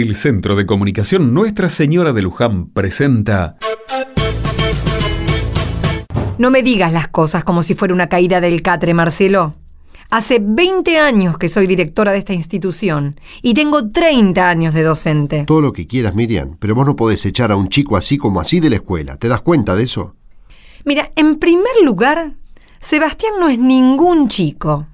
El Centro de Comunicación Nuestra Señora de Luján presenta... No me digas las cosas como si fuera una caída del catre, Marcelo. Hace 20 años que soy directora de esta institución y tengo 30 años de docente. Todo lo que quieras, Miriam, pero vos no podés echar a un chico así como así de la escuela. ¿Te das cuenta de eso? Mira, en primer lugar, Sebastián no es ningún chico.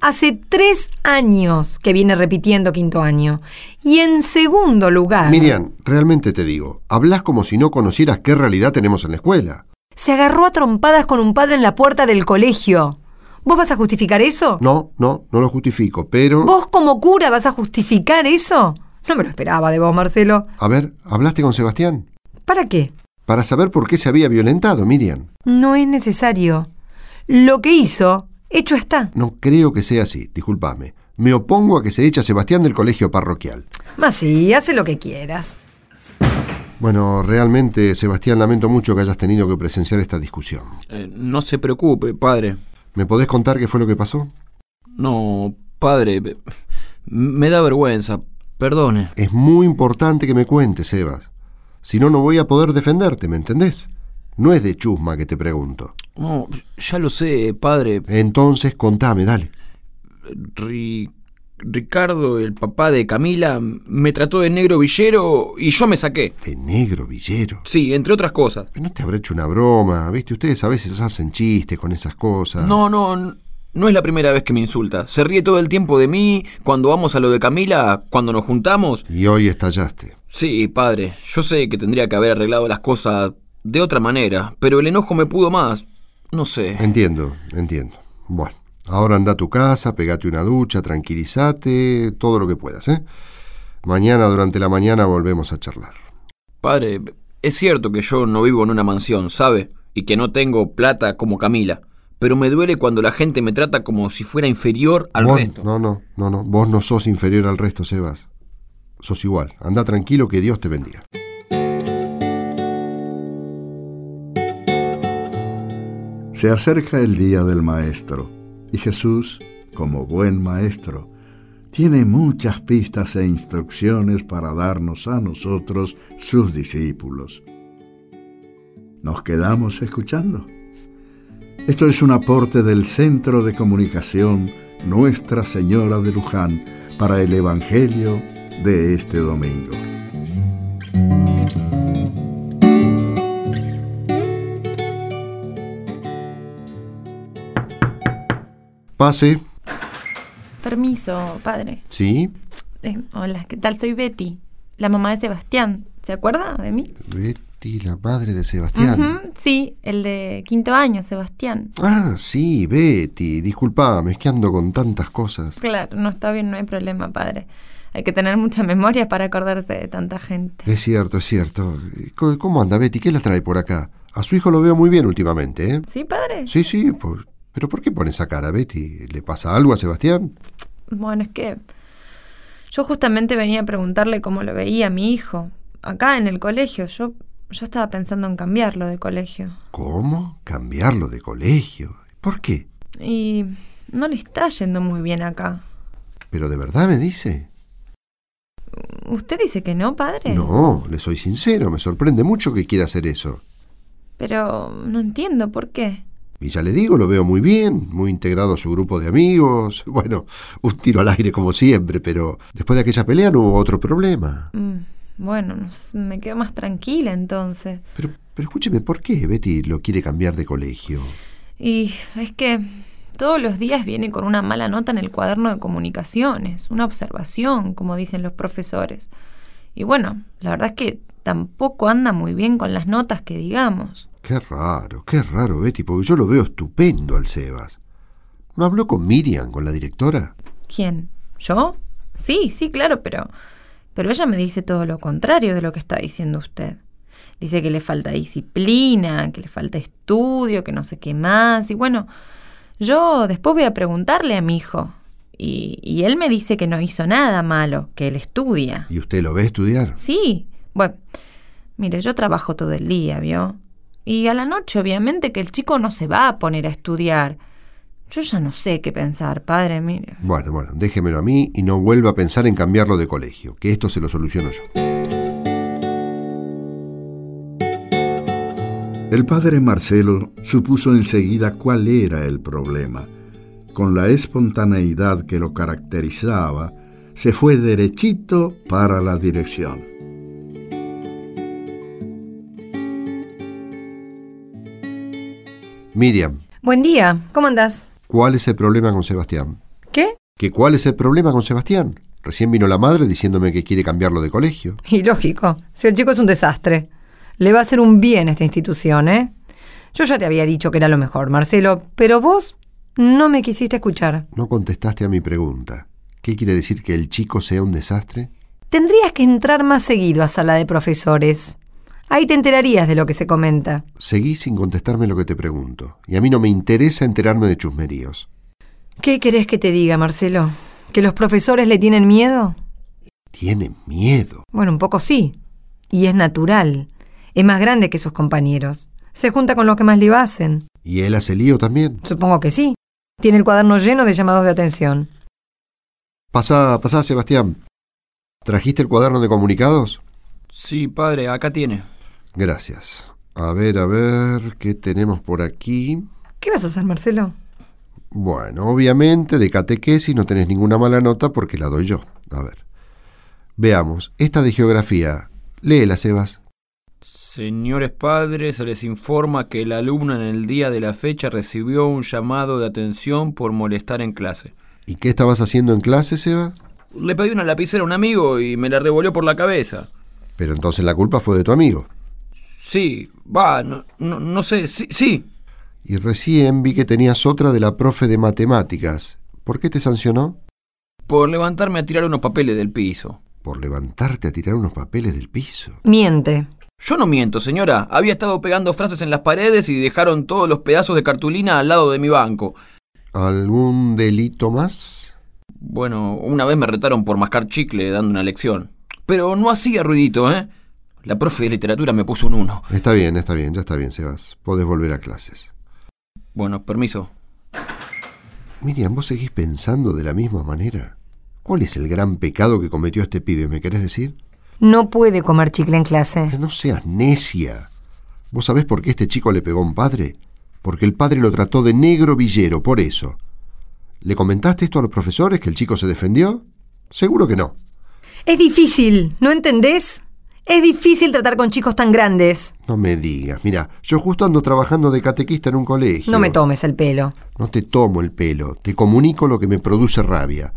Hace tres años que viene repitiendo quinto año. Y en segundo lugar... Miriam, realmente te digo, hablas como si no conocieras qué realidad tenemos en la escuela. Se agarró a trompadas con un padre en la puerta del colegio. ¿Vos vas a justificar eso? No, no, no lo justifico, pero... ¿Vos como cura vas a justificar eso? No me lo esperaba de vos, Marcelo. A ver, ¿hablaste con Sebastián? ¿Para qué? Para saber por qué se había violentado, Miriam. No es necesario. Lo que hizo Hecho está. No creo que sea así, discúlpame. Me opongo a que se eche a Sebastián del colegio parroquial. Más sí, hace lo que quieras. Bueno, realmente, Sebastián, lamento mucho que hayas tenido que presenciar esta discusión. Eh, no se preocupe, padre. ¿Me podés contar qué fue lo que pasó? No, padre, me da vergüenza. Perdone. Es muy importante que me cuentes, Sebas. Si no, no voy a poder defenderte, ¿me entendés? No es de chusma que te pregunto. No, ya lo sé, padre. Entonces contame, dale. Ricardo, el papá de Camila, me trató de negro villero y yo me saqué. ¿De negro villero? Sí, entre otras cosas. Pero no te habrá hecho una broma, ¿viste? Ustedes a veces hacen chistes con esas cosas. No, no, no es la primera vez que me insulta. Se ríe todo el tiempo de mí cuando vamos a lo de Camila, cuando nos juntamos. Y hoy estallaste. Sí, padre. Yo sé que tendría que haber arreglado las cosas de otra manera, pero el enojo me pudo más. No sé. Entiendo, entiendo. Bueno, ahora anda a tu casa, pegate una ducha, tranquilízate, todo lo que puedas, ¿eh? Mañana durante la mañana volvemos a charlar. Padre, es cierto que yo no vivo en una mansión, ¿sabe? Y que no tengo plata como Camila. Pero me duele cuando la gente me trata como si fuera inferior al resto. No, no, no, no. Vos no sos inferior al resto, Sebas. Sos igual. Anda tranquilo, que Dios te bendiga. Se acerca el día del Maestro y Jesús, como buen Maestro, tiene muchas pistas e instrucciones para darnos a nosotros, sus discípulos. ¿Nos quedamos escuchando? Esto es un aporte del Centro de Comunicación Nuestra Señora de Luján para el Evangelio de este domingo. Pase. Permiso, padre. ¿Sí? Eh, hola, ¿qué tal? Soy Betty, la mamá de Sebastián. ¿Se acuerda de mí? Betty, la madre de Sebastián. sí, el de quinto año, Sebastián. Ah, sí, Betty. Disculpame, es que ando con tantas cosas. Claro, no está bien, no hay problema, padre. Hay que tener mucha memoria para acordarse de tanta gente. Es cierto, es cierto. ¿Cómo anda Betty? ¿Qué la trae por acá? A su hijo lo veo muy bien últimamente, ¿eh? ¿Sí, padre? Sí, sí, pues ¿Pero por qué pone esa cara, Betty? ¿Le pasa algo a Sebastián? Bueno, es que yo justamente venía a preguntarle cómo lo veía mi hijo. Acá en el colegio, yo, yo estaba pensando en cambiarlo de colegio. ¿Cómo? ¿Cambiarlo de colegio? ¿Por qué? Y no le está yendo muy bien acá. ¿Pero de verdad me dice? ¿Usted dice que no, padre? No, le soy sincero, me sorprende mucho que quiera hacer eso. Pero no entiendo por qué. Y ya le digo, lo veo muy bien, muy integrado a su grupo de amigos. Bueno, un tiro al aire como siempre, pero después de aquella pelea no hubo otro problema. Mm, bueno, me quedo más tranquila entonces. Pero, pero escúcheme, ¿por qué Betty lo quiere cambiar de colegio? Y es que todos los días viene con una mala nota en el cuaderno de comunicaciones, una observación, como dicen los profesores. Y bueno, la verdad es que tampoco anda muy bien con las notas que digamos. Qué raro, qué raro, Betty, porque yo lo veo estupendo al Sebas. ¿No habló con Miriam, con la directora? ¿Quién? ¿Yo? Sí, sí, claro, pero. Pero ella me dice todo lo contrario de lo que está diciendo usted. Dice que le falta disciplina, que le falta estudio, que no sé qué más. Y bueno, yo después voy a preguntarle a mi hijo. Y, y él me dice que no hizo nada malo, que él estudia. ¿Y usted lo ve estudiar? Sí. Bueno, mire, yo trabajo todo el día, ¿vio? Y a la noche, obviamente, que el chico no se va a poner a estudiar. Yo ya no sé qué pensar, padre, mire. Bueno, bueno, déjemelo a mí y no vuelva a pensar en cambiarlo de colegio, que esto se lo soluciono yo. El padre Marcelo supuso enseguida cuál era el problema. Con la espontaneidad que lo caracterizaba, se fue derechito para la dirección. Miriam, Buen día, ¿cómo andás? ¿cuál es el problema con Sebastián? ¿Qué? ¿Que cuál es el problema con Sebastián? Recién vino la madre diciéndome que quiere cambiarlo de colegio. Y lógico, si el chico es un desastre. Le va a hacer un bien esta institución, ¿eh? Yo ya te había dicho que era lo mejor, Marcelo, pero vos no me quisiste escuchar. No contestaste a mi pregunta. ¿Qué quiere decir que el chico sea un desastre? Tendrías que entrar más seguido a sala de profesores. Ahí te enterarías de lo que se comenta. Seguí sin contestarme lo que te pregunto. Y a mí no me interesa enterarme de chusmeríos. ¿Qué querés que te diga, Marcelo? ¿Que los profesores le tienen miedo? Tiene miedo. Bueno, un poco sí. Y es natural. Es más grande que sus compañeros. Se junta con los que más le hacen. ¿Y él hace lío también? Supongo que sí. Tiene el cuaderno lleno de llamados de atención. Pasá, pasá, Sebastián. ¿Trajiste el cuaderno de comunicados? Sí, padre, acá tiene. Gracias. A ver, a ver, ¿qué tenemos por aquí? ¿Qué vas a hacer, Marcelo? Bueno, obviamente de catequesis no tenés ninguna mala nota porque la doy yo. A ver. Veamos, esta de geografía. Léela, Sebas. Señores padres, se les informa que el alumno en el día de la fecha recibió un llamado de atención por molestar en clase. ¿Y qué estabas haciendo en clase, Sebas? Le pedí una lapicera a un amigo y me la revolvió por la cabeza. Pero entonces la culpa fue de tu amigo. Sí, va, no, no, no sé, sí, sí. Y recién vi que tenías otra de la profe de matemáticas. ¿Por qué te sancionó? Por levantarme a tirar unos papeles del piso. Por levantarte a tirar unos papeles del piso. Miente. Yo no miento, señora. Había estado pegando frases en las paredes y dejaron todos los pedazos de cartulina al lado de mi banco. ¿Algún delito más? Bueno, una vez me retaron por mascar chicle dando una lección. Pero no hacía ruidito, ¿eh? La profe de literatura me puso un uno. Está bien, está bien, ya está bien, Sebas. Podés volver a clases. Bueno, permiso. Miriam, ¿vos seguís pensando de la misma manera? ¿Cuál es el gran pecado que cometió este pibe, me querés decir? No puede comer chicle en clase. Que no seas necia. ¿Vos sabés por qué este chico le pegó a un padre? Porque el padre lo trató de negro villero, por eso. ¿Le comentaste esto a los profesores que el chico se defendió? Seguro que no. Es difícil, ¿no entendés? Es difícil tratar con chicos tan grandes. No me digas. Mira, yo justo ando trabajando de catequista en un colegio. No me tomes el pelo. No te tomo el pelo, te comunico lo que me produce rabia.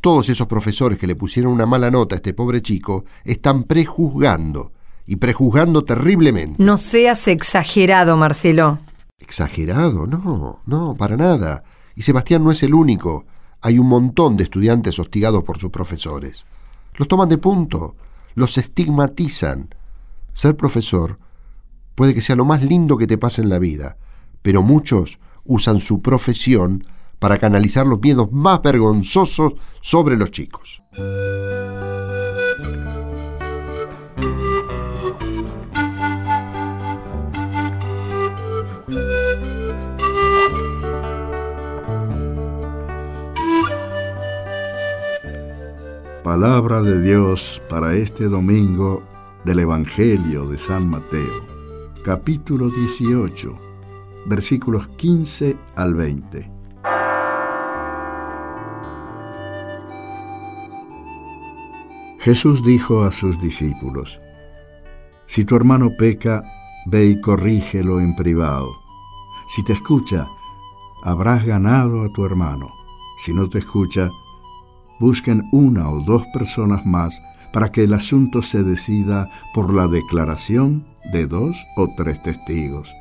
Todos esos profesores que le pusieron una mala nota a este pobre chico están prejuzgando, y prejuzgando terriblemente. No seas exagerado, Marcelo. ¿Exagerado? No, no, para nada. Y Sebastián no es el único. Hay un montón de estudiantes hostigados por sus profesores. Los toman de punto, los estigmatizan. Ser profesor puede que sea lo más lindo que te pase en la vida, pero muchos usan su profesión para canalizar los miedos más vergonzosos sobre los chicos. Palabra de Dios para este domingo del Evangelio de San Mateo, capítulo 18, versículos 15 al 20. Jesús dijo a sus discípulos, Si tu hermano peca, ve y corrígelo en privado. Si te escucha, habrás ganado a tu hermano. Si no te escucha, busquen una o dos personas más para que el asunto se decida por la declaración de dos o tres testigos.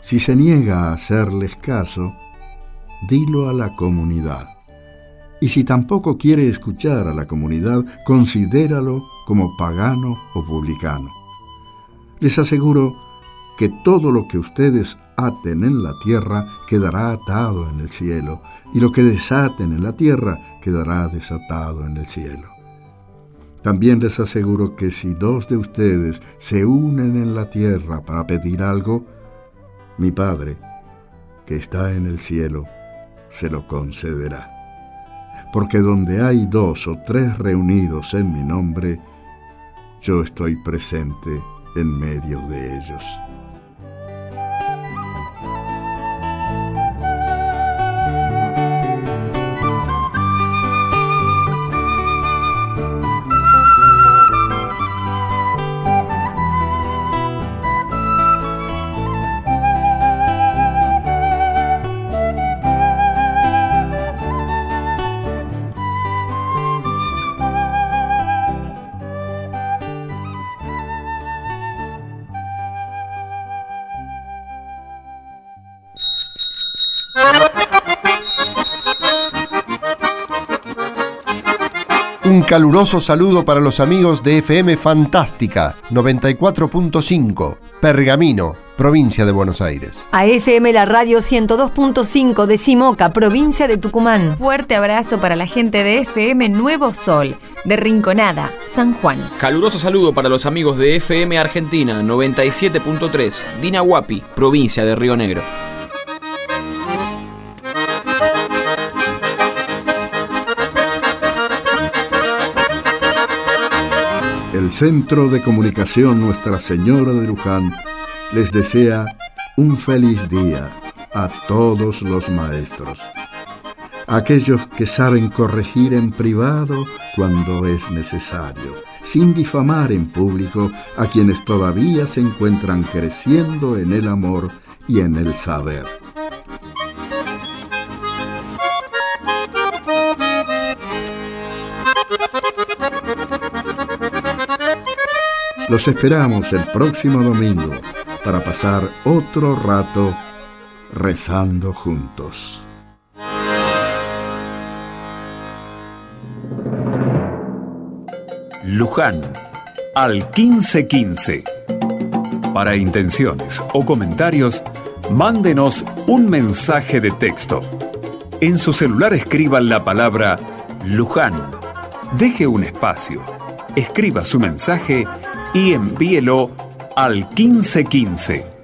Si se niega a hacerles caso, dilo a la comunidad. Y si tampoco quiere escuchar a la comunidad, considéralo como pagano o publicano. Les aseguro que todo lo que ustedes aten en la tierra quedará atado en el cielo, y lo que desaten en la tierra quedará desatado en el cielo. También les aseguro que si dos de ustedes se unen en la tierra para pedir algo, mi Padre, que está en el cielo se lo concederá. Porque donde hay dos o tres reunidos en mi nombre, yo estoy presente en medio de ellos. Caluroso saludo para los amigos de FM Fantástica 94.5, Pergamino, provincia de Buenos Aires. A FM La Radio 102.5 de Simoca, provincia de Tucumán. Fuerte abrazo para la gente de FM Nuevo Sol, de Rinconada, San Juan. Caluroso saludo para los amigos de FM Argentina 97.3, Dinahuapi, provincia de Río Negro. Centro de Comunicación Nuestra Señora de Luján les desea un feliz día a todos los maestros. Aquellos que saben corregir en privado cuando es necesario, sin difamar en público a quienes todavía se encuentran creciendo en el amor y en el saber. Los esperamos el próximo domingo para pasar otro rato rezando juntos. Luján, al 1515. Para intenciones o comentarios, mándenos un mensaje de texto. En su celular escriban la palabra Luján. Deje un espacio. Escriba su mensaje y envíelo al 1515